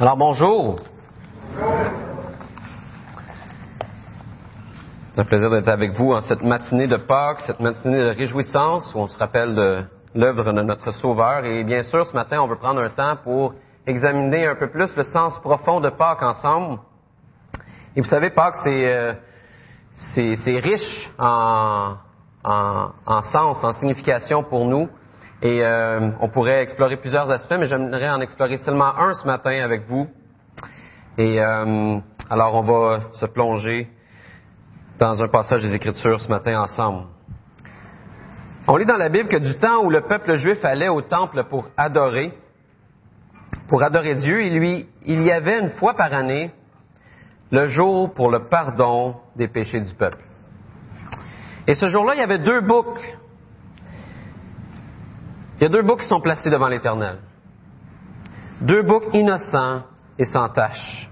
Alors bonjour. C'est un plaisir d'être avec vous en cette matinée de Pâques, cette matinée de réjouissance où on se rappelle de l'œuvre de notre Sauveur. Et bien sûr, ce matin, on veut prendre un temps pour examiner un peu plus le sens profond de Pâques ensemble. Et vous savez, Pâques, c'est euh, c'est riche en, en, en sens, en signification pour nous. Et euh, on pourrait explorer plusieurs aspects, mais j'aimerais en explorer seulement un ce matin avec vous. Et euh, alors on va se plonger dans un passage des Écritures ce matin ensemble. On lit dans la Bible que du temps où le peuple juif allait au temple pour adorer, pour adorer Dieu, il, lui, il y avait une fois par année le jour pour le pardon des péchés du peuple. Et ce jour-là, il y avait deux boucs il y a deux boucs qui sont placés devant l'Éternel. Deux boucs innocents et sans tache.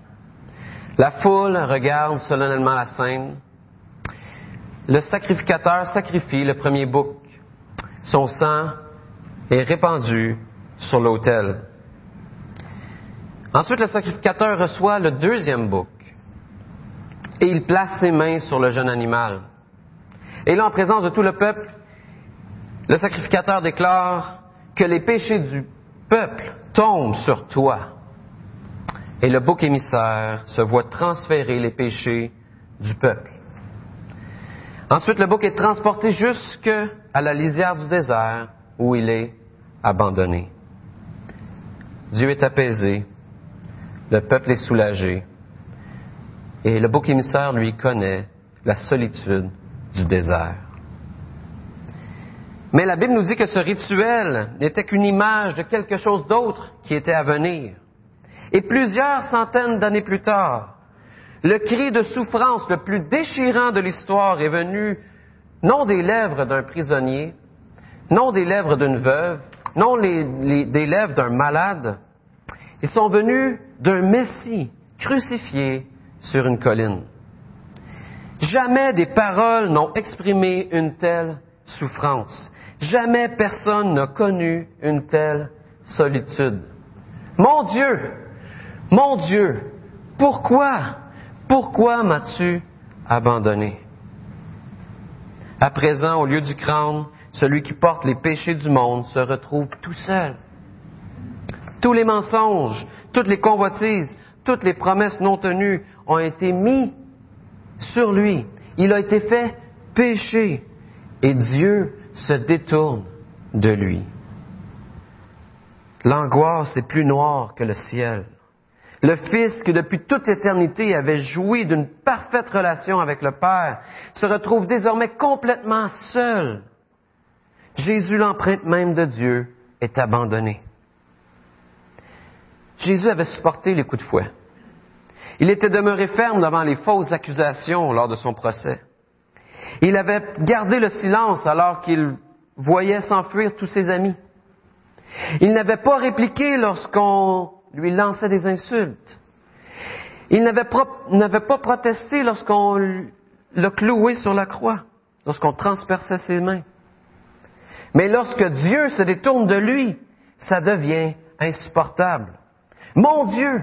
La foule regarde solennellement la scène. Le sacrificateur sacrifie le premier bouc. Son sang est répandu sur l'autel. Ensuite, le sacrificateur reçoit le deuxième bouc et il place ses mains sur le jeune animal. Et là, en présence de tout le peuple, le sacrificateur déclare que les péchés du peuple tombent sur toi. Et le bouc émissaire se voit transférer les péchés du peuple. Ensuite, le bouc est transporté jusque à la lisière du désert où il est abandonné. Dieu est apaisé, le peuple est soulagé, et le bouc émissaire, lui, connaît la solitude du désert. Mais la Bible nous dit que ce rituel n'était qu'une image de quelque chose d'autre qui était à venir. Et plusieurs centaines d'années plus tard, le cri de souffrance le plus déchirant de l'histoire est venu non des lèvres d'un prisonnier, non des lèvres d'une veuve, non des lèvres d'un malade. Ils sont venus d'un Messie crucifié sur une colline. Jamais des paroles n'ont exprimé une telle souffrance. Jamais personne n'a connu une telle solitude. Mon Dieu, mon Dieu, pourquoi, pourquoi m'as-tu abandonné? À présent, au lieu du crâne, celui qui porte les péchés du monde se retrouve tout seul. Tous les mensonges, toutes les convoitises, toutes les promesses non tenues ont été mis sur lui. Il a été fait péché. Et Dieu se détourne de lui. L'angoisse est plus noire que le ciel. Le Fils qui depuis toute éternité avait joui d'une parfaite relation avec le Père se retrouve désormais complètement seul. Jésus, l'empreinte même de Dieu, est abandonné. Jésus avait supporté les coups de fouet. Il était demeuré ferme devant les fausses accusations lors de son procès. Il avait gardé le silence alors qu'il voyait s'enfuir tous ses amis. Il n'avait pas répliqué lorsqu'on lui lançait des insultes. Il n'avait pas protesté lorsqu'on l'a cloué sur la croix, lorsqu'on transperçait ses mains. Mais lorsque Dieu se détourne de lui, ça devient insupportable. Mon Dieu!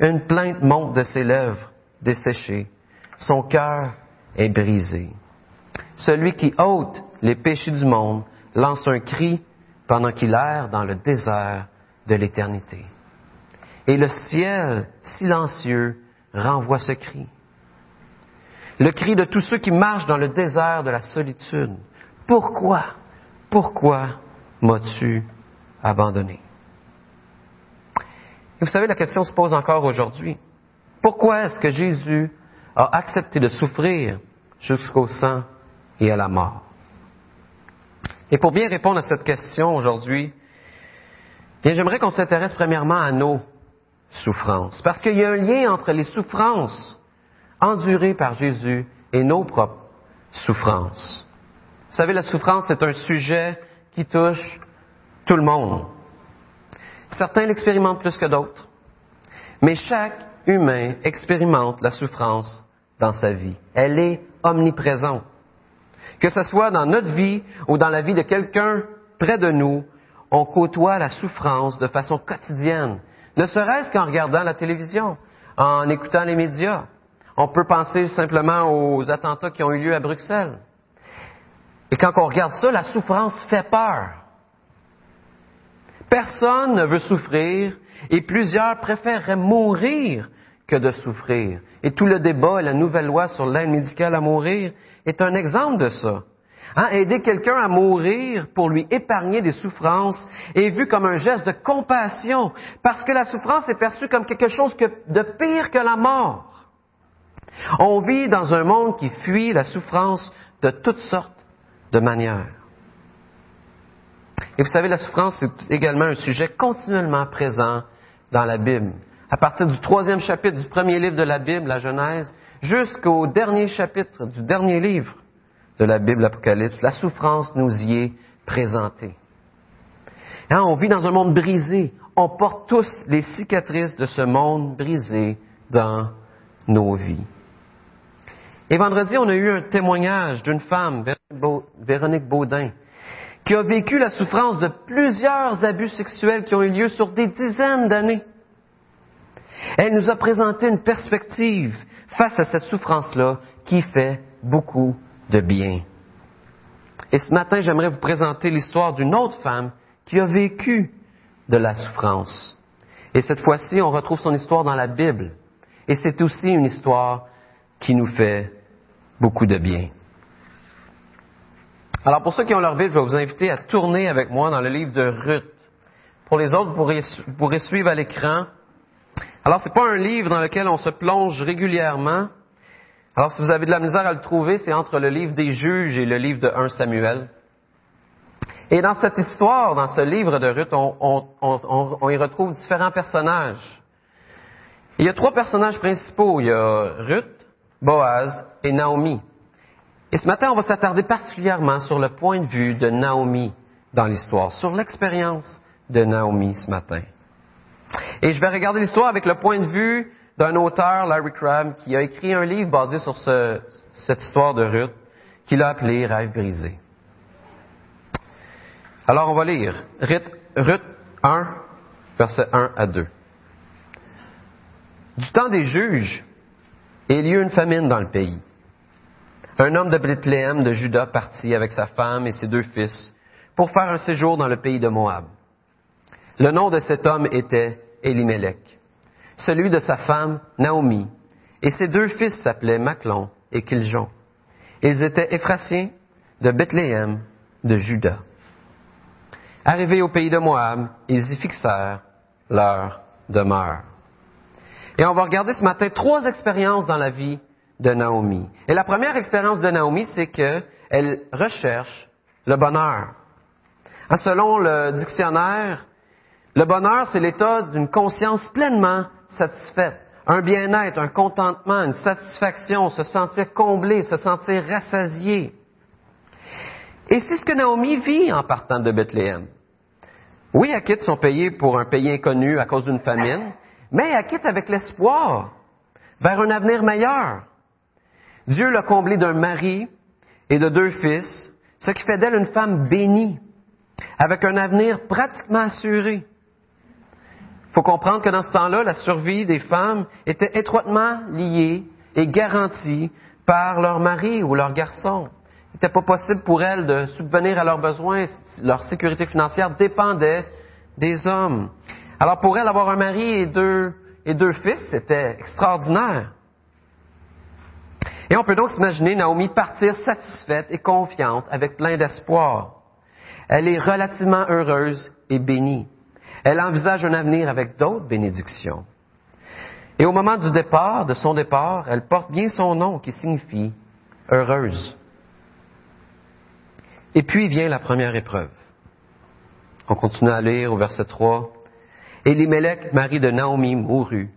Une plainte monte de ses lèvres desséchées. Son cœur est brisé. Celui qui ôte les péchés du monde lance un cri pendant qu'il erre dans le désert de l'éternité. Et le ciel silencieux renvoie ce cri. Le cri de tous ceux qui marchent dans le désert de la solitude. Pourquoi, pourquoi m'as-tu abandonné? Et vous savez, la question se pose encore aujourd'hui. Pourquoi est-ce que Jésus a accepté de souffrir jusqu'au sang et à la mort. Et pour bien répondre à cette question aujourd'hui, j'aimerais qu'on s'intéresse premièrement à nos souffrances, parce qu'il y a un lien entre les souffrances endurées par Jésus et nos propres souffrances. Vous savez, la souffrance est un sujet qui touche tout le monde. Certains l'expérimentent plus que d'autres, mais chaque humain expérimente la souffrance dans sa vie. Elle est omniprésente. Que ce soit dans notre vie ou dans la vie de quelqu'un près de nous, on côtoie la souffrance de façon quotidienne. ne serait-ce qu'en regardant la télévision, en écoutant les médias. On peut penser simplement aux attentats qui ont eu lieu à Bruxelles. Et quand on regarde ça, la souffrance fait peur. Personne ne veut souffrir et plusieurs préféreraient mourir que de souffrir. Et tout le débat la nouvelle loi sur l'aide médicale à mourir est un exemple de ça. Hein, aider quelqu'un à mourir pour lui épargner des souffrances est vu comme un geste de compassion, parce que la souffrance est perçue comme quelque chose de pire que la mort. On vit dans un monde qui fuit la souffrance de toutes sortes de manières. Et vous savez, la souffrance est également un sujet continuellement présent dans la Bible. À partir du troisième chapitre du premier livre de la Bible, la Genèse, jusqu'au dernier chapitre du dernier livre de la Bible, l'Apocalypse, la souffrance nous y est présentée. Hein, on vit dans un monde brisé. On porte tous les cicatrices de ce monde brisé dans nos vies. Et vendredi, on a eu un témoignage d'une femme, Véronique Baudin, qui a vécu la souffrance de plusieurs abus sexuels qui ont eu lieu sur des dizaines d'années. Elle nous a présenté une perspective face à cette souffrance-là qui fait beaucoup de bien. Et ce matin, j'aimerais vous présenter l'histoire d'une autre femme qui a vécu de la souffrance. Et cette fois-ci, on retrouve son histoire dans la Bible. Et c'est aussi une histoire qui nous fait beaucoup de bien. Alors pour ceux qui ont leur Bible, je vais vous inviter à tourner avec moi dans le livre de Ruth. Pour les autres, vous pourrez, suivre à l'écran. Alors ce n'est pas un livre dans lequel on se plonge régulièrement. Alors si vous avez de la misère à le trouver, c'est entre le livre des juges et le livre de 1 Samuel. Et dans cette histoire, dans ce livre de Ruth, on, y retrouve différents personnages. Il y a trois personnages principaux. Il y a Ruth, Boaz et Naomi. Et ce matin, on va s'attarder particulièrement sur le point de vue de Naomi dans l'histoire, sur l'expérience de Naomi ce matin. Et je vais regarder l'histoire avec le point de vue d'un auteur, Larry Crabb, qui a écrit un livre basé sur cette histoire de Ruth, qu'il a appelé Rêve brisé. Alors, on va lire Ruth, Ruth 1, versets 1 à 2. Du temps des juges, il y eut une famine dans le pays. Un homme de Bethléem de Juda partit avec sa femme et ses deux fils pour faire un séjour dans le pays de Moab. Le nom de cet homme était Elimelech, celui de sa femme Naomi, et ses deux fils s'appelaient Maclon et Kiljon. Ils étaient Éphrasiens de Bethléem de Juda. Arrivés au pays de Moab, ils y fixèrent leur demeure. Et on va regarder ce matin trois expériences dans la vie de Naomi. Et la première expérience de Naomi, c'est qu'elle recherche le bonheur. Hein, selon le dictionnaire, le bonheur, c'est l'état d'une conscience pleinement satisfaite, un bien-être, un contentement, une satisfaction, se sentir comblé, se sentir rassasié. Et c'est ce que Naomi vit en partant de Bethléem. Oui, elle quitte son pays pour un pays inconnu à cause d'une famine, mais elle quitte avec l'espoir vers un avenir meilleur. Dieu l'a comblée d'un mari et de deux fils, ce qui fait d'elle une femme bénie, avec un avenir pratiquement assuré. Il faut comprendre que dans ce temps-là, la survie des femmes était étroitement liée et garantie par leur mari ou leur garçon. Il n'était pas possible pour elles de subvenir à leurs besoins. Leur sécurité financière dépendait des hommes. Alors pour elles, avoir un mari et deux, et deux fils, c'était extraordinaire. Et on peut donc s'imaginer Naomi partir satisfaite et confiante, avec plein d'espoir. Elle est relativement heureuse et bénie. Elle envisage un avenir avec d'autres bénédictions. Et au moment du départ, de son départ, elle porte bien son nom qui signifie heureuse. Et puis vient la première épreuve. On continue à lire au verset 3. Elimelech, mari de Naomi, mourut,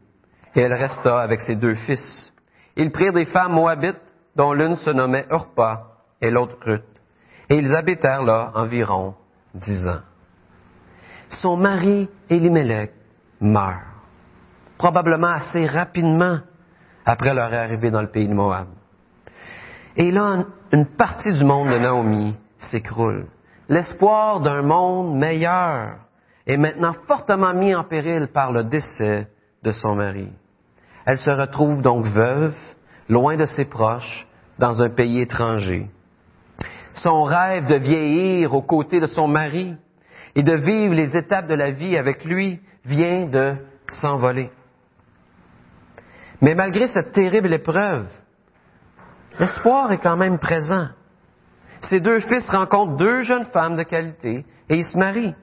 et elle resta avec ses deux fils. Ils prirent des femmes moabites, dont l'une se nommait Urpa et l'autre Ruth, et ils habitèrent là environ dix ans. Son mari, Elimelech, meurt, probablement assez rapidement après leur arrivée dans le pays de Moab. Et là, une partie du monde de Naomi s'écroule. L'espoir d'un monde meilleur est maintenant fortement mis en péril par le décès de son mari. Elle se retrouve donc veuve, loin de ses proches, dans un pays étranger. Son rêve de vieillir aux côtés de son mari et de vivre les étapes de la vie avec lui vient de s'envoler. Mais malgré cette terrible épreuve, l'espoir est quand même présent. Ses deux fils rencontrent deux jeunes femmes de qualité et ils se marient.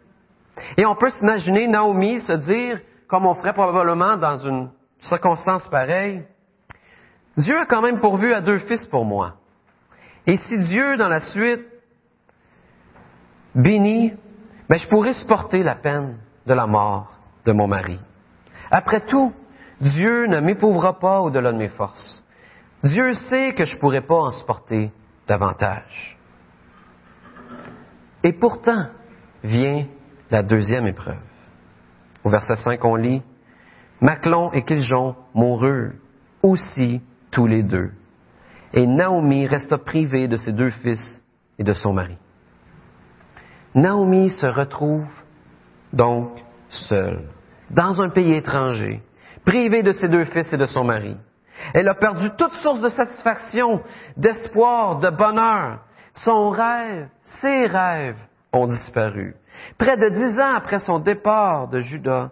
Et on peut s'imaginer Naomi se dire, comme on ferait probablement dans une circonstance pareille, Dieu a quand même pourvu à deux fils pour moi. Et si Dieu, dans la suite, bénit, ben, je pourrais supporter la peine de la mort de mon mari. Après tout, Dieu ne m'épouvra pas au-delà de mes forces. Dieu sait que je ne pourrais pas en supporter davantage. Et pourtant vient la deuxième épreuve. Au verset 5, on lit, Maclon et Kiljon moururent aussi tous les deux. Et Naomi resta privée de ses deux fils et de son mari. Naomi se retrouve donc seule, dans un pays étranger, privée de ses deux fils et de son mari. Elle a perdu toute source de satisfaction, d'espoir, de bonheur. Son rêve, ses rêves ont disparu. Près de dix ans après son départ de Juda,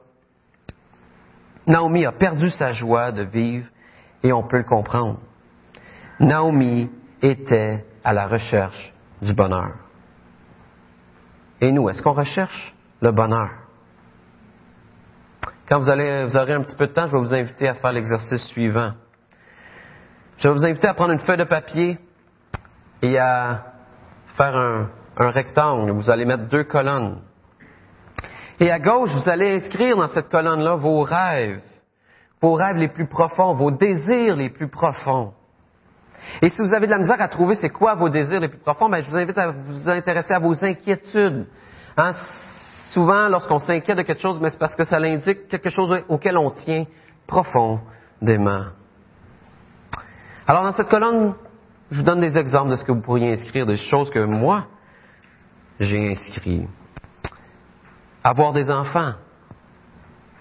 Naomi a perdu sa joie de vivre et on peut le comprendre. Naomi était à la recherche du bonheur. Et nous, est-ce qu'on recherche le bonheur? Quand vous, allez, vous aurez un petit peu de temps, je vais vous inviter à faire l'exercice suivant. Je vais vous inviter à prendre une feuille de papier et à faire un, un rectangle. Vous allez mettre deux colonnes. Et à gauche, vous allez inscrire dans cette colonne-là vos rêves, vos rêves les plus profonds, vos désirs les plus profonds. Et si vous avez de la misère à trouver c'est quoi vos désirs les plus profonds, ben, je vous invite à vous intéresser à vos inquiétudes. Hein, souvent, lorsqu'on s'inquiète de quelque chose, mais c'est parce que ça l'indique quelque chose auquel on tient profondément. Alors, dans cette colonne, je vous donne des exemples de ce que vous pourriez inscrire, des choses que moi, j'ai inscrit. Avoir des enfants.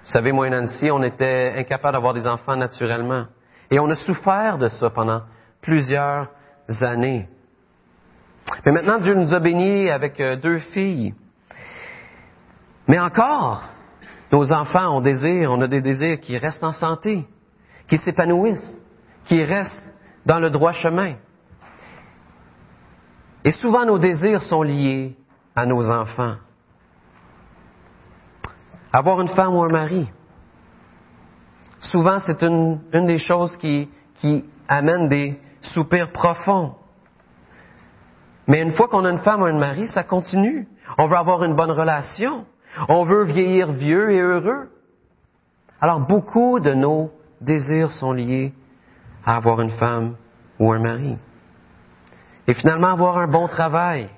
Vous savez, moi et Nancy, on était incapables d'avoir des enfants naturellement. Et on a souffert de ça pendant plusieurs années. Mais maintenant, Dieu nous a bénis avec euh, deux filles. Mais encore, nos enfants ont désir, on a des désirs qui restent en santé, qui s'épanouissent, qui restent dans le droit chemin. Et souvent, nos désirs sont liés à nos enfants. Avoir une femme ou un mari. Souvent, c'est une, une, des choses qui, qui amène des soupirs profonds. Mais une fois qu'on a une femme ou un mari, ça continue. On veut avoir une bonne relation. On veut vieillir vieux et heureux. Alors beaucoup de nos désirs sont liés à avoir une femme ou un mari. Et finalement, avoir un bon travail.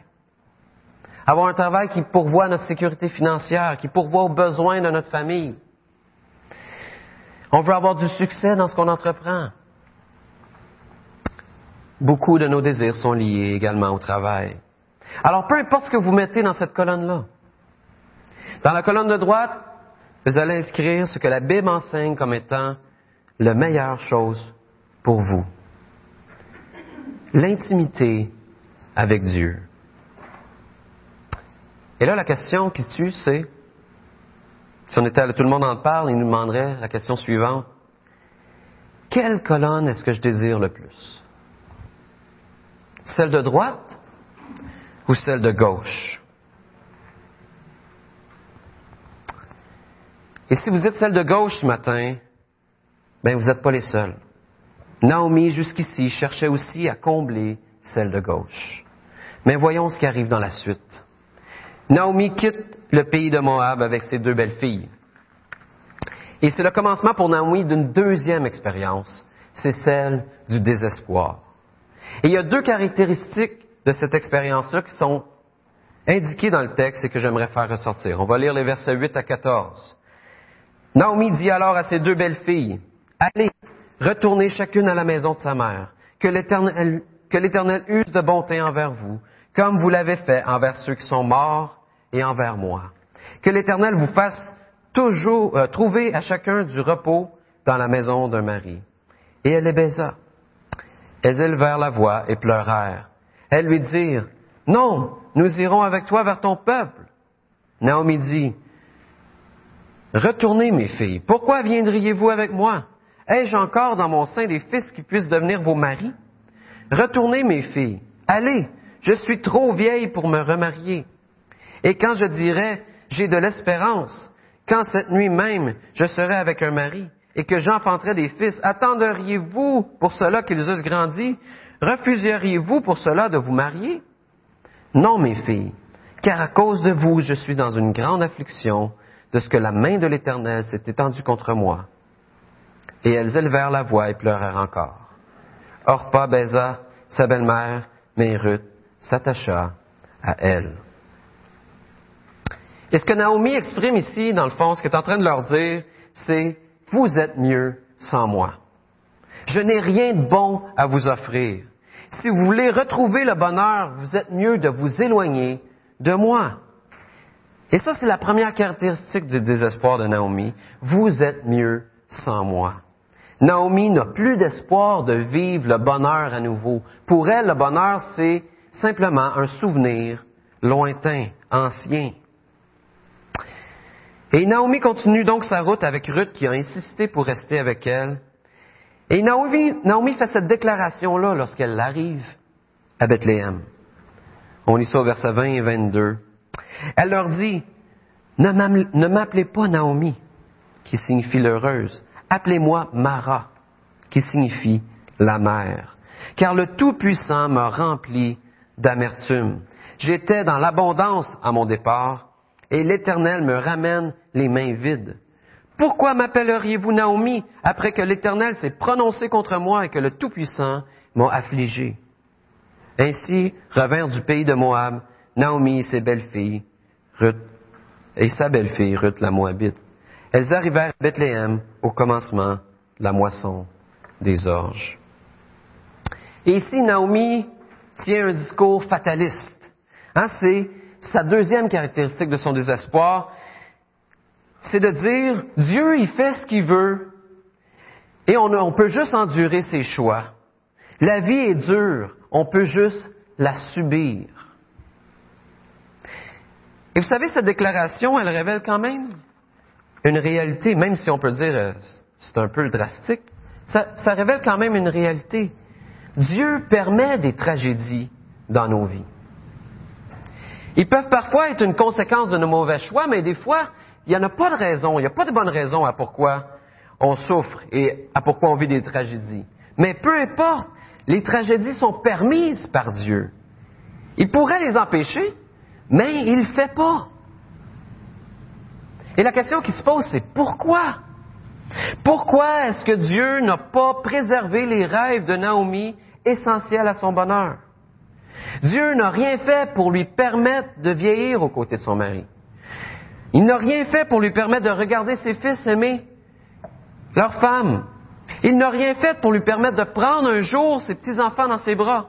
Avoir un travail qui pourvoit notre sécurité financière, qui pourvoit aux besoins de notre famille. On veut avoir du succès dans ce qu'on entreprend. Beaucoup de nos désirs sont liés également au travail. Alors, peu importe ce que vous mettez dans cette colonne-là, dans la colonne de droite, vous allez inscrire ce que la Bible enseigne comme étant la meilleure chose pour vous. L'intimité avec Dieu. Et là, la question qui tue, c'est, si on était à tout le monde en parle, il nous demanderait la question suivante. Quelle colonne est-ce que je désire le plus? Celle de droite ou celle de gauche? Et si vous êtes celle de gauche ce matin, ben vous n'êtes pas les seuls. Naomi, jusqu'ici, cherchait aussi à combler celle de gauche. Mais voyons ce qui arrive dans la suite. Naomi quitte le pays de Moab avec ses deux belles filles. Et c'est le commencement pour Naomi d'une deuxième expérience. C'est celle du désespoir. Et il y a deux caractéristiques de cette expérience-là qui sont indiquées dans le texte et que j'aimerais faire ressortir. On va lire les versets 8 à 14. Naomi dit alors à ses deux belles filles, Allez, retournez chacune à la maison de sa mère, que l'Éternel use de bonté envers vous, comme vous l'avez fait envers ceux qui sont morts et envers moi. Que l'Éternel vous fasse toujours euh, trouver à chacun du repos dans la maison d'un mari. Et elle les baisa. Elles élevèrent la voix et pleurèrent. Elles lui dirent, Non, nous irons avec toi vers ton peuple. Naomi dit, Retournez, mes filles, pourquoi viendriez-vous avec moi? Ai-je encore dans mon sein des fils qui puissent devenir vos maris? Retournez, mes filles, allez, je suis trop vieille pour me remarier. Et quand je dirais, j'ai de l'espérance, quand cette nuit même je serai avec un mari, et que j'enfanterai des fils, attendriez-vous pour cela qu'ils eussent grandi? Refuseriez-vous pour cela de vous marier? Non, mes filles, car à cause de vous, je suis dans une grande affliction de ce que la main de l'Éternel s'est étendue contre moi. Et elles élevèrent la voix et pleurèrent encore. Orpa baisa sa belle-mère, mais Ruth s'attacha à elle. Et ce que Naomi exprime ici, dans le fond, ce qu'elle est en train de leur dire, c'est vous êtes mieux sans moi. Je n'ai rien de bon à vous offrir. Si vous voulez retrouver le bonheur, vous êtes mieux de vous éloigner de moi. Et ça, c'est la première caractéristique du désespoir de Naomi. Vous êtes mieux sans moi. Naomi n'a plus d'espoir de vivre le bonheur à nouveau. Pour elle, le bonheur, c'est simplement un souvenir lointain, ancien. Et Naomi continue donc sa route avec Ruth qui a insisté pour rester avec elle. Et Naomi, fait cette déclaration-là lorsqu'elle arrive à Bethléem. On lit ça au verset 20 et 22. Elle leur dit, ne m'appelez pas Naomi, qui signifie l'heureuse. Appelez-moi Mara, qui signifie la mère. Car le Tout-Puissant m'a rempli d'amertume. J'étais dans l'abondance à mon départ, et l'Éternel me ramène les mains vides. Pourquoi m'appelleriez-vous Naomi après que l'Éternel s'est prononcé contre moi et que le Tout-Puissant m'a affligé? Ainsi revinrent du pays de Moab Naomi et ses belles-filles, Ruth et sa belle-fille, Ruth la Moabite. Elles arrivèrent à Bethléem au commencement de la moisson des orges. Et ici, Naomi tient un discours fataliste. Hein, sa deuxième caractéristique de son désespoir, c'est de dire Dieu, il fait ce qu'il veut et on, peut juste endurer ses choix. La vie est dure, on peut juste la subir. Et vous savez, cette déclaration, elle révèle quand même une réalité, même si on peut dire euh, c'est un peu drastique, ça révèle quand même une réalité. Dieu permet des tragédies dans nos vies. Ils peuvent parfois être une conséquence de nos mauvais choix, mais des fois, il n'y en a pas de raison, il n'y a pas de bonne raison à pourquoi on souffre et à pourquoi on vit des tragédies. Mais peu importe, les tragédies sont permises par Dieu. Il pourrait les empêcher, mais il ne le fait pas. Et la question qui se pose, c'est pourquoi? Pourquoi est-ce que Dieu n'a pas préservé les rêves de Naomi essentiels à son bonheur? Dieu n'a rien fait pour lui permettre de vieillir aux côtés de son mari. Il n'a rien fait pour lui permettre de regarder ses fils aimer leur femme. Il n'a rien fait pour lui permettre de prendre un jour ses petits-enfants dans ses bras.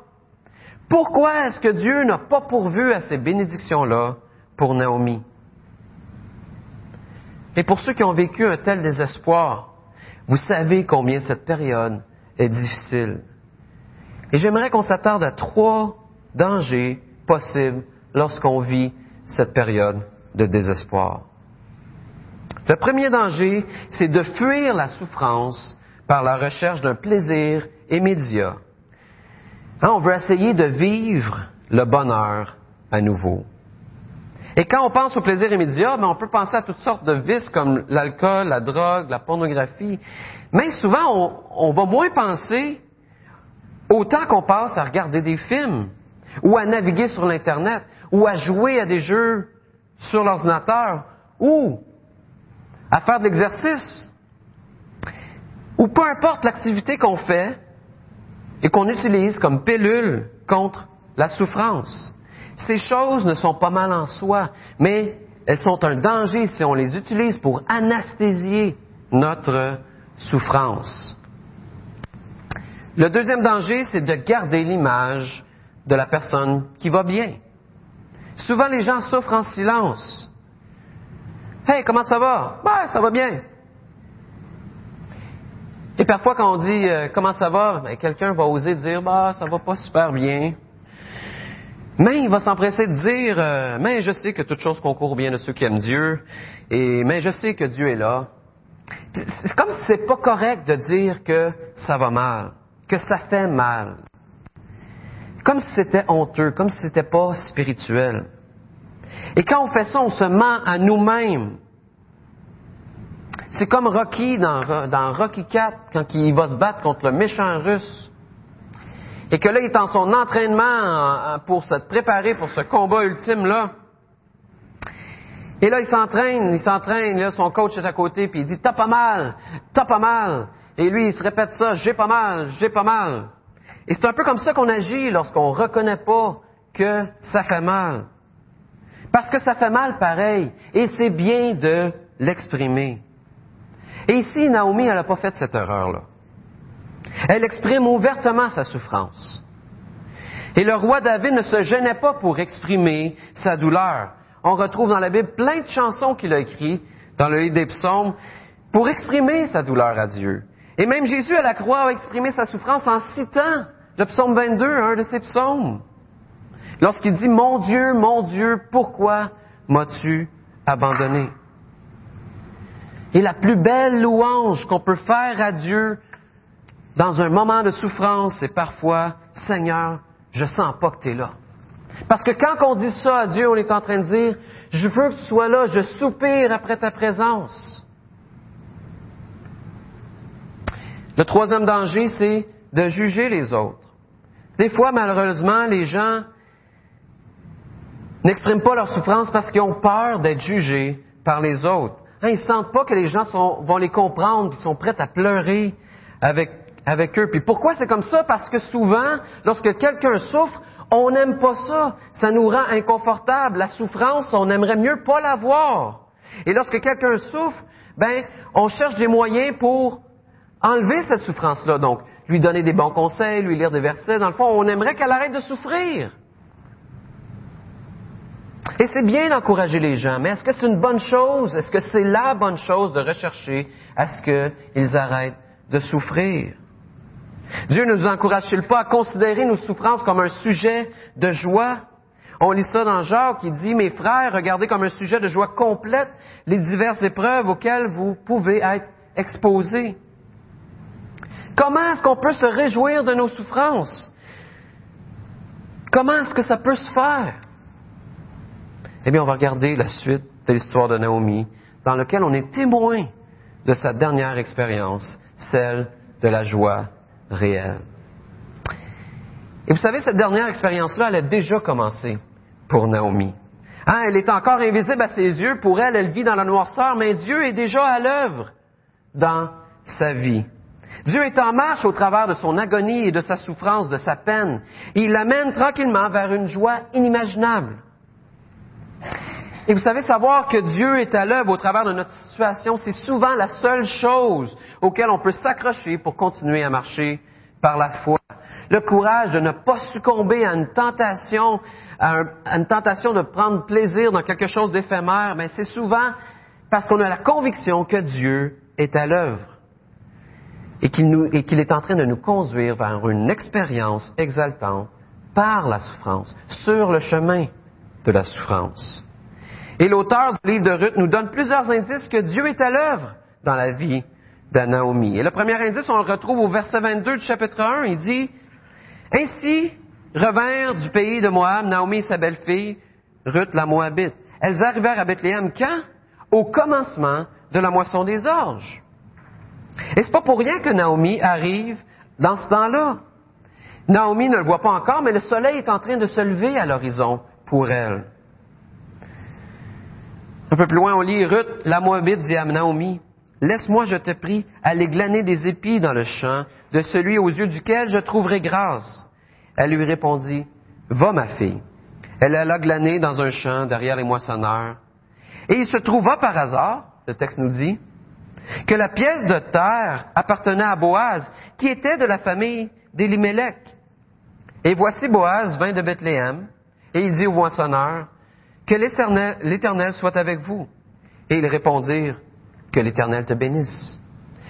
Pourquoi est-ce que Dieu n'a pas pourvu à ces bénédictions-là pour Naomi? Et pour ceux qui ont vécu un tel désespoir, vous savez combien cette période est difficile. Et j'aimerais qu'on s'attarde à trois dangers possibles lorsqu'on vit cette période de désespoir. Le premier danger, c'est de fuir la souffrance par la recherche d'un plaisir immédiat Hein, on veut essayer de vivre le bonheur à nouveau. Et quand on pense au plaisir immédiat, ben, on peut penser à toutes sortes de vices comme l'alcool, la drogue, la pornographie. Mais souvent, on, on va moins penser au temps qu'on passe à regarder des films, ou à naviguer sur l'Internet, ou à jouer à des jeux sur l'ordinateur, ou à faire de l'exercice, ou peu importe l'activité qu'on fait, et qu'on utilise comme pilule contre la souffrance. Ces choses ne sont pas mal en soi, mais elles sont un danger si on les utilise pour anesthésier notre souffrance. Le deuxième danger, c'est de garder l'image de la personne qui va bien. Souvent, les gens souffrent en silence. Hey, comment ça va? Ben, ça va bien. Et parfois, quand on dit euh, comment ça va, ben, quelqu'un va oser dire bah ça va pas super bien. Mais il va s'empresser de dire euh, mais je sais que toute chose concourt bien de ceux qui aiment Dieu et mais je sais que Dieu est là. C'est comme si c'est pas correct de dire que ça va mal, que ça fait mal. Comme si c'était honteux, comme si c'était pas spirituel. Et quand on fait ça, on se ment à nous-mêmes. C'est comme Rocky dans, Rocky 4, quand il va se battre contre le méchant russe. Et que là, il est en son entraînement pour se préparer pour ce combat ultime-là. Et là, il s'entraîne, il s'entraîne, là, son coach est à côté, puis il dit, t'as pas mal, t'as pas mal. Et lui, il se répète ça, j'ai pas mal, j'ai pas mal. Et c'est un peu comme ça qu'on agit lorsqu'on reconnaît pas que ça fait mal. Parce que ça fait mal pareil. Et c'est bien de l'exprimer. Et ici, Naomi, elle n'a pas fait cette erreur-là. Elle exprime ouvertement sa souffrance. Et le roi David ne se gênait pas pour exprimer sa douleur. On retrouve dans la Bible plein de chansons qu'il a écrites dans le livre des psaumes pour exprimer sa douleur à Dieu. Et même Jésus à la croix a exprimé sa souffrance en citant le psaume 22, un de ses psaumes. Lorsqu'il dit, Mon Dieu, mon Dieu, pourquoi m'as-tu abandonné? Et la plus belle louange qu'on peut faire à Dieu dans un moment de souffrance, c'est parfois, Seigneur, je sens pas que tu es là. Parce que quand on dit ça à Dieu, on est en train de dire, je veux que tu sois là, je soupire après ta présence. Le troisième danger, c'est de juger les autres. Des fois, malheureusement, les gens n'expriment pas leur souffrance parce qu'ils ont peur d'être jugés par les autres. Hein, ils ne sentent pas que les gens vont les comprendre, qu'ils sont prêts à pleurer avec, eux. Puis pourquoi c'est comme ça? Parce que souvent, lorsque quelqu'un souffre, on n'aime pas ça. Ça nous rend inconfortable. La souffrance, on aimerait mieux pas la voir. Et lorsque quelqu'un souffre, ben, on cherche des moyens pour enlever cette souffrance-là. Donc, lui donner des bons conseils, lui lire des versets. Dans le fond, on aimerait qu'elle arrête de souffrir. Et c'est bien d'encourager les gens, mais est-ce que c'est une bonne chose? Est-ce que c'est la bonne chose de rechercher à ce qu'ils arrêtent de souffrir? Dieu ne nous encourage-t-il pas à considérer nos souffrances comme un sujet de joie? On lit ça dans Jacques qui dit, mes frères, regardez comme un sujet de joie complète les diverses épreuves auxquelles vous pouvez être exposés. Comment est-ce qu'on peut se réjouir de nos souffrances? Comment est-ce que ça peut se faire? Eh bien, on va regarder la suite de l'histoire de Naomi, dans laquelle on est témoin de sa dernière expérience, celle de la joie réelle. Et vous savez, cette dernière expérience-là, elle a déjà commencé pour Naomi. Hein, elle est encore invisible à ses yeux. Pour elle, elle vit dans la noirceur, mais Dieu est déjà à l'œuvre dans sa vie. Dieu est en marche au travers de son agonie et de sa souffrance, de sa peine. il l'amène tranquillement vers une joie inimaginable. Et vous savez, savoir que Dieu est à l'œuvre au travers de notre situation, c'est souvent la seule chose auquel on peut s'accrocher pour continuer à marcher par la foi. Le courage de ne pas succomber à une tentation, à, une tentation de prendre plaisir dans quelque chose d'éphémère, mais c'est souvent parce qu'on a la conviction que Dieu est à l'œuvre et qu'il est en train de nous conduire vers une expérience exaltante par la souffrance, sur le chemin de la souffrance. Et l'auteur du livre de Ruth nous donne plusieurs indices que Dieu est à l'œuvre dans la vie de Naomi. Et le premier indice, on le retrouve au verset 22 du chapitre 1. Il dit, Ainsi revinrent du pays de Moab Naomi et sa belle-fille, Ruth la Moabite. Elles arrivèrent à Bethléem quand? Au commencement de la moisson des orges. Et c'est pas pour rien que Naomi arrive dans ce temps-là. Naomi ne le voit pas encore, mais le soleil est en train de se lever à l'horizon pour elle. Un peu plus loin, on lit Ruth, la Moabite, dit à Naomi, Laisse-moi, je te prie, aller glaner des épis dans le champ de celui aux yeux duquel je trouverai grâce. Elle lui répondit, Va, ma fille. Elle alla glaner dans un champ derrière les moissonneurs. Et il se trouva par hasard, le texte nous dit, que la pièce de terre appartenait à Boaz, qui était de la famille d'Elimelech. Et voici Boaz vint de Bethléem, et il dit au moissonneur, que l'Éternel soit avec vous. Et ils répondirent, Que l'Éternel te bénisse.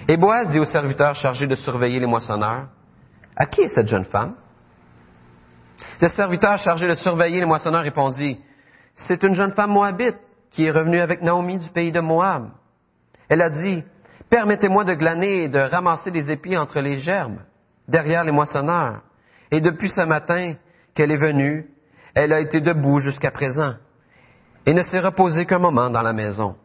Et Boaz dit au serviteur chargé de surveiller les moissonneurs, À qui est cette jeune femme? Le serviteur chargé de surveiller les moissonneurs répondit, C'est une jeune femme moabite qui est revenue avec Naomi du pays de Moab. Elle a dit, Permettez-moi de glaner et de ramasser des épis entre les gerbes, derrière les moissonneurs. Et depuis ce matin qu'elle est venue, elle a été debout jusqu'à présent et ne s'est reposée qu'un moment dans la maison.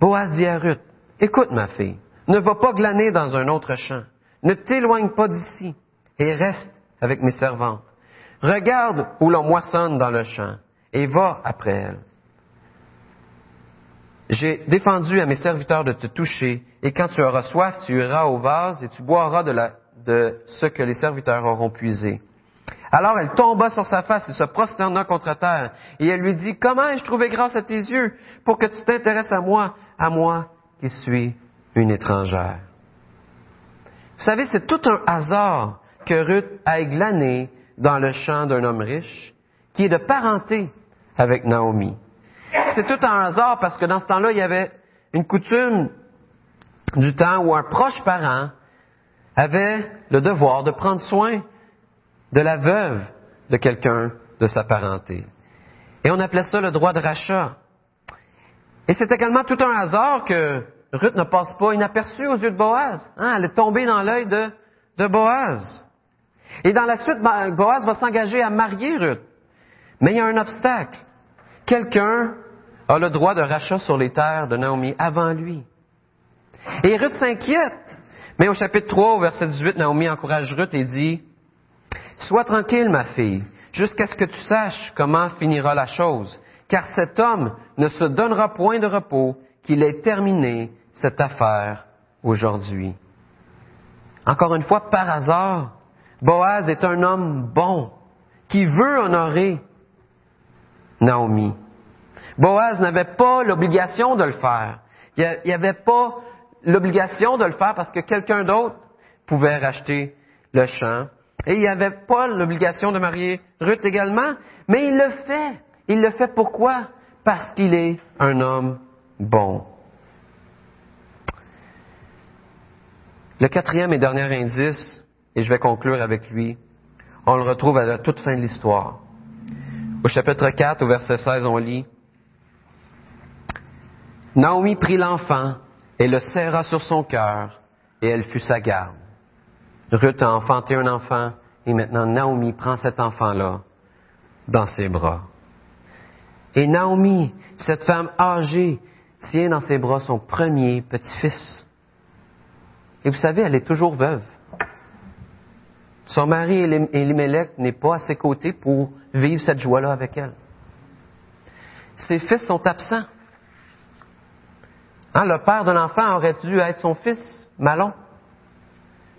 Boaz dit à Ruth, Écoute ma fille, ne va pas glaner dans un autre champ, ne t'éloigne pas d'ici et reste avec mes servantes. Regarde où l'on moissonne dans le champ et va après elle. J'ai défendu à mes serviteurs de te toucher, et quand tu auras soif, tu iras au vase et tu boiras de, ce que les serviteurs auront puisé. Alors elle tomba sur sa face et se prosterna contre terre, et elle lui dit, Comment ai-je trouvé grâce à tes yeux pour que tu t'intéresses à moi, à moi qui suis une étrangère? Vous savez, c'est tout un hasard que Ruth a glané dans le champ d'un homme riche, qui est de parenté avec Naomi. C'est tout un hasard parce que dans ce temps-là, il y avait une coutume du temps où un proche parent avait le devoir de prendre soin de la veuve de quelqu'un de sa parenté. Et on appelait ça le droit de rachat. Et c'est également tout un hasard que Ruth ne passe pas inaperçue aux yeux de Boaz. Hein, elle est tombée dans l'œil de, de Boaz. Et dans la suite, Boaz va s'engager à marier Ruth. Mais il y a un obstacle. Quelqu'un a le droit de rachat sur les terres de Naomi avant lui. Et Ruth s'inquiète. Mais au chapitre 3, au verset 18, Naomi encourage Ruth et dit, Sois tranquille, ma fille, jusqu'à ce que tu saches comment finira la chose, car cet homme ne se donnera point de repos qu'il ait terminé cette affaire aujourd'hui. Encore une fois, par hasard, Boaz est un homme bon, qui veut honorer Naomi. Boaz n'avait pas l'obligation de le faire. Il n'y avait pas l'obligation de le faire parce que quelqu'un d'autre pouvait racheter le champ. Et il n'y avait pas l'obligation de marier Ruth également, mais il le fait. Il le fait pourquoi? Parce qu'il est un homme bon. Le quatrième et dernier indice, et je vais conclure avec lui, on le retrouve à la toute fin de l'histoire. Au chapitre 4, au verset 16, on lit Naomi prit l'enfant et le serra sur son cœur, et elle fut sa garde. Ruth a enfanté un enfant, et maintenant Naomi prend cet enfant-là dans ses bras. Et Naomi, cette femme âgée, tient dans ses bras son premier petit-fils. Et vous savez, elle est toujours veuve. Son mari Elimelech n'est pas à ses côtés pour vivre cette joie-là avec elle. Ses fils sont absents. Hein, le père de l'enfant aurait dû être son fils, Malon.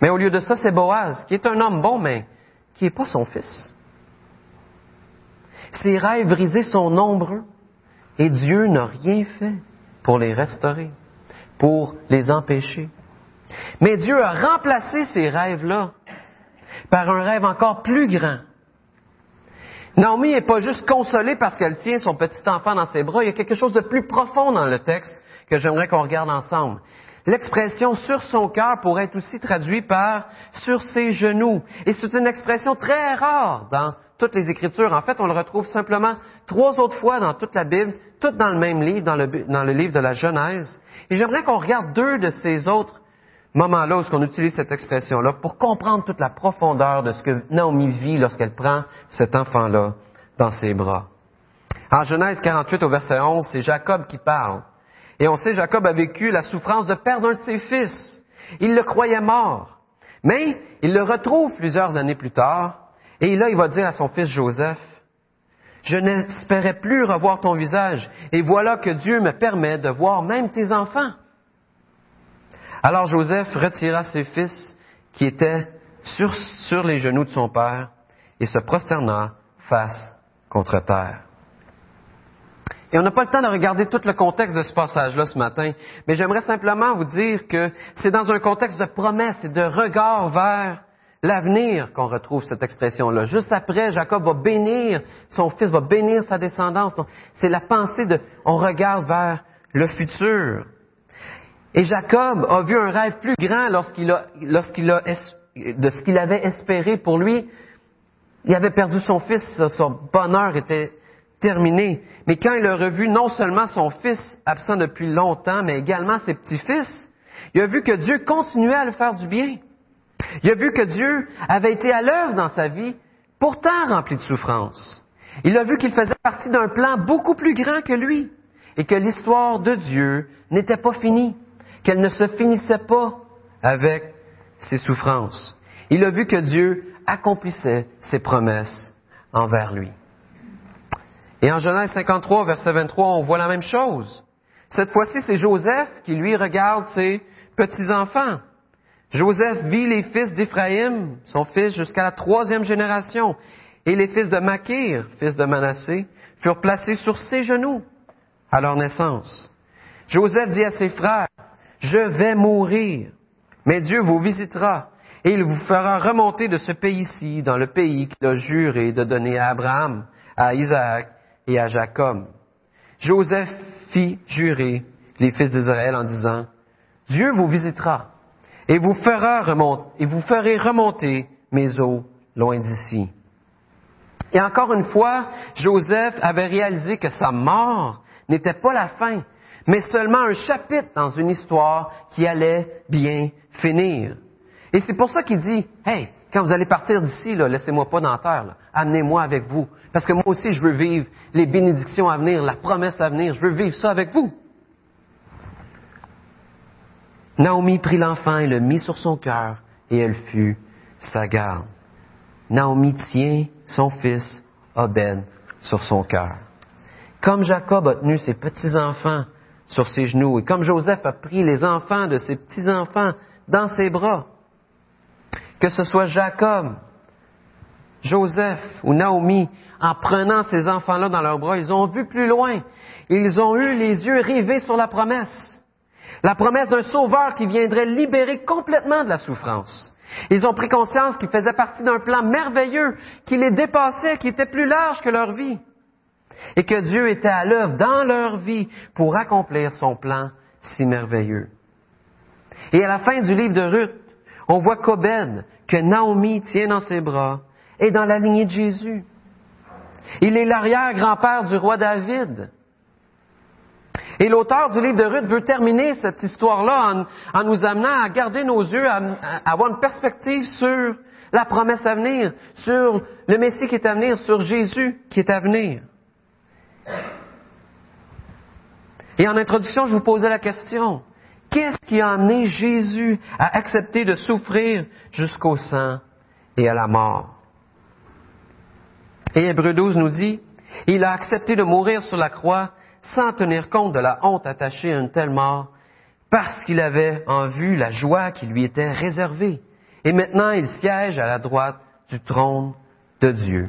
Mais au lieu de ça, c'est Boaz, qui est un homme bon, mais qui n'est pas son fils. Ses rêves brisés sont nombreux, et Dieu n'a rien fait pour les restaurer, pour les empêcher. Mais Dieu a remplacé ces rêves-là par un rêve encore plus grand. Naomi n'est pas juste consolée parce qu'elle tient son petit enfant dans ses bras, il y a quelque chose de plus profond dans le texte que j'aimerais qu'on regarde ensemble. L'expression sur son cœur pourrait être aussi traduite par sur ses genoux. Et c'est une expression très rare dans toutes les Écritures. En fait, on le retrouve simplement trois autres fois dans toute la Bible, toutes dans le même livre, dans le, dans le livre de la Genèse. Et j'aimerais qu'on regarde deux de ces autres moments-là où on utilise cette expression-là pour comprendre toute la profondeur de ce que Naomi vit lorsqu'elle prend cet enfant-là dans ses bras. En Genèse 48 au verset 11, c'est Jacob qui parle. Et on sait, Jacob a vécu la souffrance de perdre un de ses fils. Il le croyait mort. Mais il le retrouve plusieurs années plus tard. Et là, il va dire à son fils Joseph, je n'espérais plus revoir ton visage. Et voilà que Dieu me permet de voir même tes enfants. Alors Joseph retira ses fils qui étaient sur, les genoux de son père et se prosterna face contre terre. Et on n'a pas le temps de regarder tout le contexte de ce passage-là ce matin, mais j'aimerais simplement vous dire que c'est dans un contexte de promesse et de regard vers l'avenir qu'on retrouve cette expression-là. Juste après, Jacob va bénir, son fils va bénir sa descendance. C'est la pensée de, on regarde vers le futur. Et Jacob a vu un rêve plus grand lorsqu'il a, lorsqu'il a, de ce qu'il avait espéré pour lui. Il avait perdu son fils, son bonheur était terminé. Mais quand il a revu non seulement son fils absent depuis longtemps, mais également ses petits-fils, il a vu que Dieu continuait à le faire du bien. Il a vu que Dieu avait été à l'œuvre dans sa vie, pourtant rempli de souffrance. Il a vu qu'il faisait partie d'un plan beaucoup plus grand que lui et que l'histoire de Dieu n'était pas finie, qu'elle ne se finissait pas avec ses souffrances. Il a vu que Dieu accomplissait ses promesses envers lui. Et en Genèse 53, verset 23, on voit la même chose. Cette fois-ci, c'est Joseph qui, lui, regarde ses petits-enfants. Joseph vit les fils d'Éphraïm, son fils, jusqu'à la troisième génération, et les fils de Makir, fils de Manassé, furent placés sur ses genoux à leur naissance. Joseph dit à ses frères, Je vais mourir, mais Dieu vous visitera, et il vous fera remonter de ce pays-ci dans le pays qu'il a juré de donner à Abraham, à Isaac et à Jacob. Joseph fit jurer les fils d'Israël en disant, Dieu vous visitera et vous, fera remonter, et vous ferez remonter mes eaux loin d'ici. Et encore une fois, Joseph avait réalisé que sa mort n'était pas la fin, mais seulement un chapitre dans une histoire qui allait bien finir. Et c'est pour ça qu'il dit, Hey, quand vous allez partir d'ici, laissez-moi pas dans la terre, amenez-moi avec vous. Parce que moi aussi, je veux vivre les bénédictions à venir, la promesse à venir, je veux vivre ça avec vous. Naomi prit l'enfant et le mit sur son cœur, et elle fut sa garde. Naomi tient son fils Obed sur son cœur. Comme Jacob a tenu ses petits-enfants sur ses genoux, et comme Joseph a pris les enfants de ses petits-enfants dans ses bras, que ce soit Jacob, Joseph ou Naomi, en prenant ces enfants-là dans leurs bras, ils ont vu plus loin. Ils ont eu les yeux rivés sur la promesse. La promesse d'un sauveur qui viendrait libérer complètement de la souffrance. Ils ont pris conscience qu'ils faisaient partie d'un plan merveilleux, qui les dépassait, qui était plus large que leur vie. Et que Dieu était à l'œuvre dans leur vie pour accomplir son plan si merveilleux. Et à la fin du livre de Ruth, on voit qu'Obed, que Naomi tient dans ses bras, est dans la lignée de Jésus. Il est l'arrière-grand-père du roi David. Et l'auteur du livre de Ruth veut terminer cette histoire-là en, nous amenant à garder nos yeux, à, avoir une perspective sur la promesse à venir, sur le Messie qui est à venir, sur Jésus qui est à venir. Et en introduction, je vous posais la question, qu'est-ce qui a amené Jésus à accepter de souffrir jusqu'au sang et à la mort? Et Hébreu 12 nous dit, il a accepté de mourir sur la croix sans tenir compte de la honte attachée à une telle mort, parce qu'il avait en vue la joie qui lui était réservée. Et maintenant, il siège à la droite du trône de Dieu.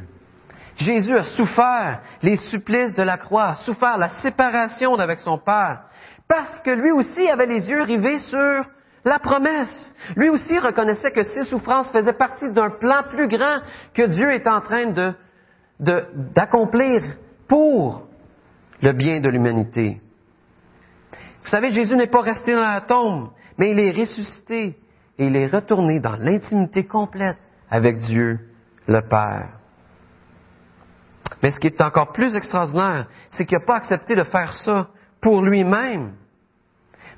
Jésus a souffert les supplices de la croix, a souffert la séparation avec son Père, parce que lui aussi avait les yeux rivés sur la promesse. Lui aussi reconnaissait que ses souffrances faisaient partie d'un plan plus grand que Dieu est en train d'accomplir pour le bien de l'humanité. Vous savez, Jésus n'est pas resté dans la tombe, mais il est ressuscité et il est retourné dans l'intimité complète avec Dieu, le Père. Mais ce qui est encore plus extraordinaire, c'est qu'il n'a pas accepté de faire ça pour lui-même.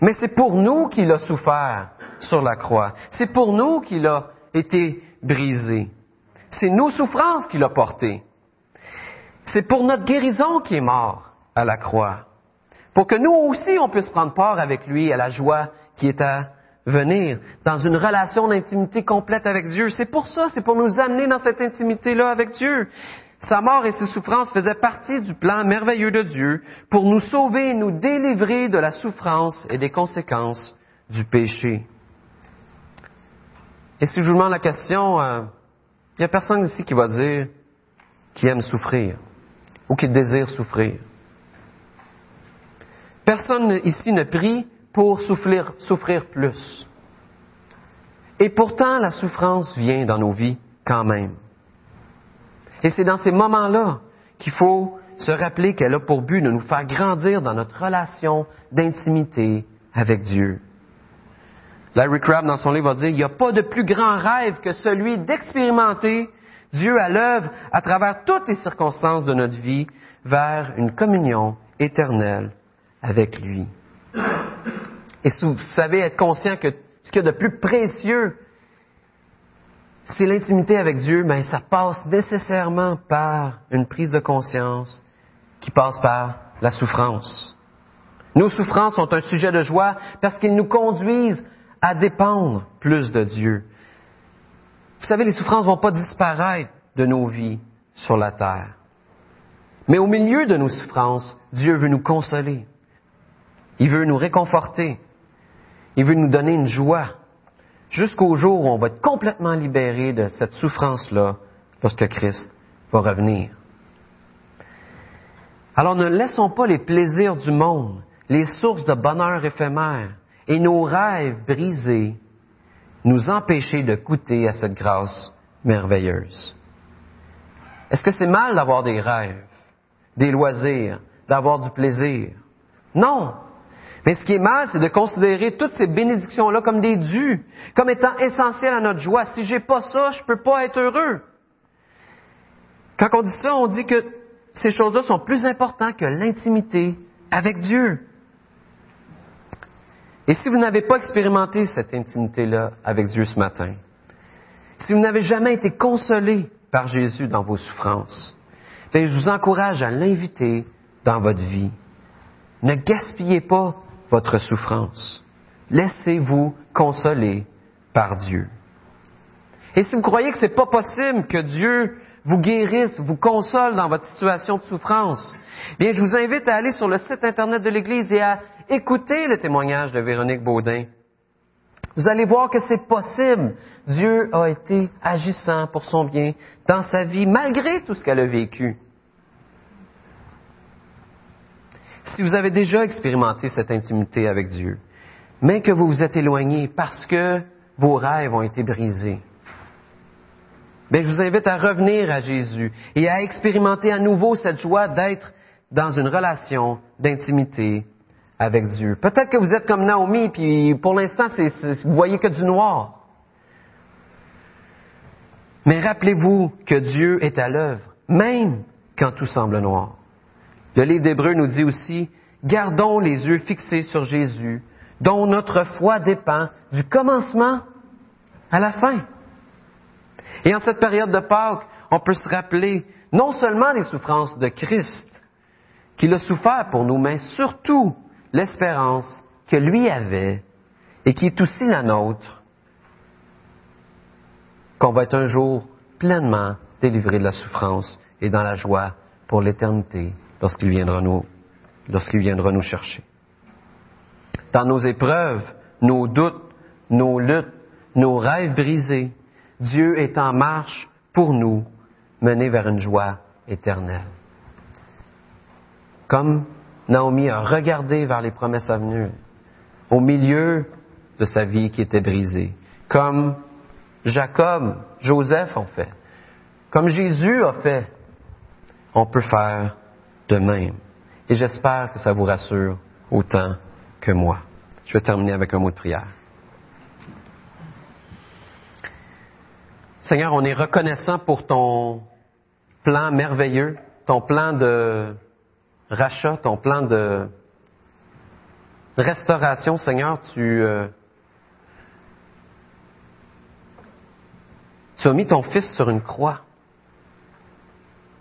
Mais c'est pour nous qu'il a souffert sur la croix. C'est pour nous qu'il a été brisé. C'est nos souffrances qu'il a portées. C'est pour notre guérison qu'il est mort à la croix, pour que nous aussi on puisse prendre part avec lui à la joie qui est à venir, dans une relation d'intimité complète avec Dieu. C'est pour ça, c'est pour nous amener dans cette intimité-là avec Dieu. Sa mort et ses souffrances faisaient partie du plan merveilleux de Dieu pour nous sauver et nous délivrer de la souffrance et des conséquences du péché. Et si je vous demande la question, il euh, n'y a personne ici qui va dire qui aime souffrir ou qui désire souffrir. Personne ici ne prie pour souffrir plus. Et pourtant, la souffrance vient dans nos vies quand même. Et c'est dans ces moments-là qu'il faut se rappeler qu'elle a pour but de nous faire grandir dans notre relation d'intimité avec Dieu. Larry Crabb, dans son livre, va dire, il n'y a pas de plus grand rêve que celui d'expérimenter Dieu à l'œuvre à travers toutes les circonstances de notre vie vers une communion éternelle avec lui. Et vous savez être conscient que ce qu'il y a de plus précieux, c'est l'intimité avec Dieu, mais ça passe nécessairement par une prise de conscience qui passe par la souffrance. Nos souffrances sont un sujet de joie parce qu'ils nous conduisent à dépendre plus de Dieu. Vous savez, les souffrances ne vont pas disparaître de nos vies sur la terre. Mais au milieu de nos souffrances, Dieu veut nous consoler. Il veut nous réconforter. Il veut nous donner une joie jusqu'au jour où on va être complètement libéré de cette souffrance-là lorsque Christ va revenir. Alors ne laissons pas les plaisirs du monde, les sources de bonheur éphémère et nos rêves brisés nous empêcher de goûter à cette grâce merveilleuse. Est-ce que c'est mal d'avoir des rêves, des loisirs, d'avoir du plaisir? Non. Mais ce qui est mal, c'est de considérer toutes ces bénédictions-là comme des dus, comme étant essentielles à notre joie. Si j'ai pas ça, je peux pas être heureux. Quand on dit ça, on dit que ces choses-là sont plus importantes que l'intimité avec Dieu. Et si vous n'avez pas expérimenté cette intimité-là avec Dieu ce matin, si vous n'avez jamais été consolé par Jésus dans vos souffrances, bien, je vous encourage à l'inviter dans votre vie. Ne gaspillez pas votre souffrance. Laissez-vous consoler par Dieu. Et si vous croyez que ce n'est pas possible que Dieu vous guérisse, vous console dans votre situation de souffrance, bien, je vous invite à aller sur le site Internet de l'Église et à écouter le témoignage de Véronique Baudin. Vous allez voir que c'est possible. Dieu a été agissant pour son bien dans sa vie, malgré tout ce qu'elle a vécu. Si vous avez déjà expérimenté cette intimité avec Dieu, mais que vous vous êtes éloigné parce que vos rêves ont été brisés, bien, je vous invite à revenir à Jésus et à expérimenter à nouveau cette joie d'être dans une relation d'intimité avec Dieu. Peut-être que vous êtes comme Naomi, puis pour l'instant, vous voyez que du noir. Mais rappelez-vous que Dieu est à l'œuvre, même quand tout semble noir. Le livre d'Hébreu nous dit aussi, gardons les yeux fixés sur Jésus, dont notre foi dépend du commencement à la fin. Et en cette période de Pâques, on peut se rappeler non seulement les souffrances de Christ, qu'il a souffert pour nous, mais surtout l'espérance que lui avait et qui est aussi la nôtre, qu'on va être un jour pleinement délivré de la souffrance et dans la joie pour l'éternité lorsqu'il viendra nous, chercher. Dans nos épreuves, nos doutes, nos luttes, nos rêves brisés, Dieu est en marche pour nous mener vers une joie éternelle. Comme Naomi a regardé vers les promesses à venir, au milieu de sa vie qui était brisée, comme Jacob, Joseph ont fait, comme Jésus a fait, on peut faire de même. Et j'espère que ça vous rassure autant que moi. Je vais terminer avec un mot de prière. Seigneur, on est reconnaissant pour ton plan merveilleux, ton plan de rachat, ton plan de restauration, Seigneur, tu, euh, tu as mis ton Fils sur une croix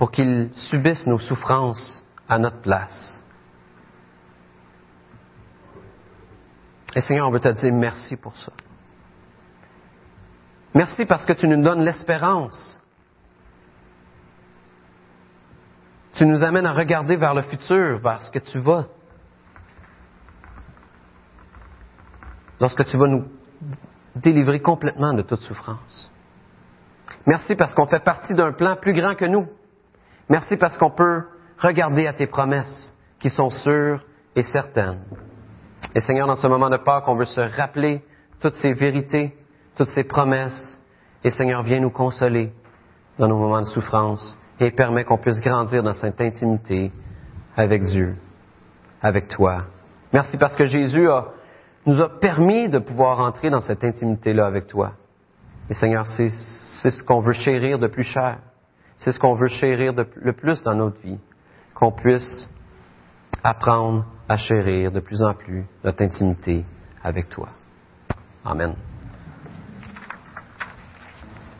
pour qu'il subisse nos souffrances à notre place. Et Seigneur, on veut te dire merci pour ça. Merci parce que tu nous donnes l'espérance Tu nous amènes à regarder vers le futur, vers ce que tu vas. Lorsque tu vas nous délivrer complètement de toute souffrance. Merci parce qu'on fait partie d'un plan plus grand que nous. Merci parce qu'on peut regarder à tes promesses qui sont sûres et certaines. Et Seigneur, dans ce moment de Pâques, on veut se rappeler toutes ces vérités, toutes ces promesses. Et Seigneur, viens nous consoler dans nos moments de souffrance et permet qu'on puisse grandir dans cette intimité avec Dieu, avec toi. Merci parce que Jésus nous a permis de pouvoir entrer dans cette intimité-là avec toi. Et Seigneur, c'est ce qu'on veut chérir de plus cher. C'est ce qu'on veut chérir de, le plus dans notre vie. Qu'on puisse apprendre à chérir de plus en plus notre intimité avec toi. Amen.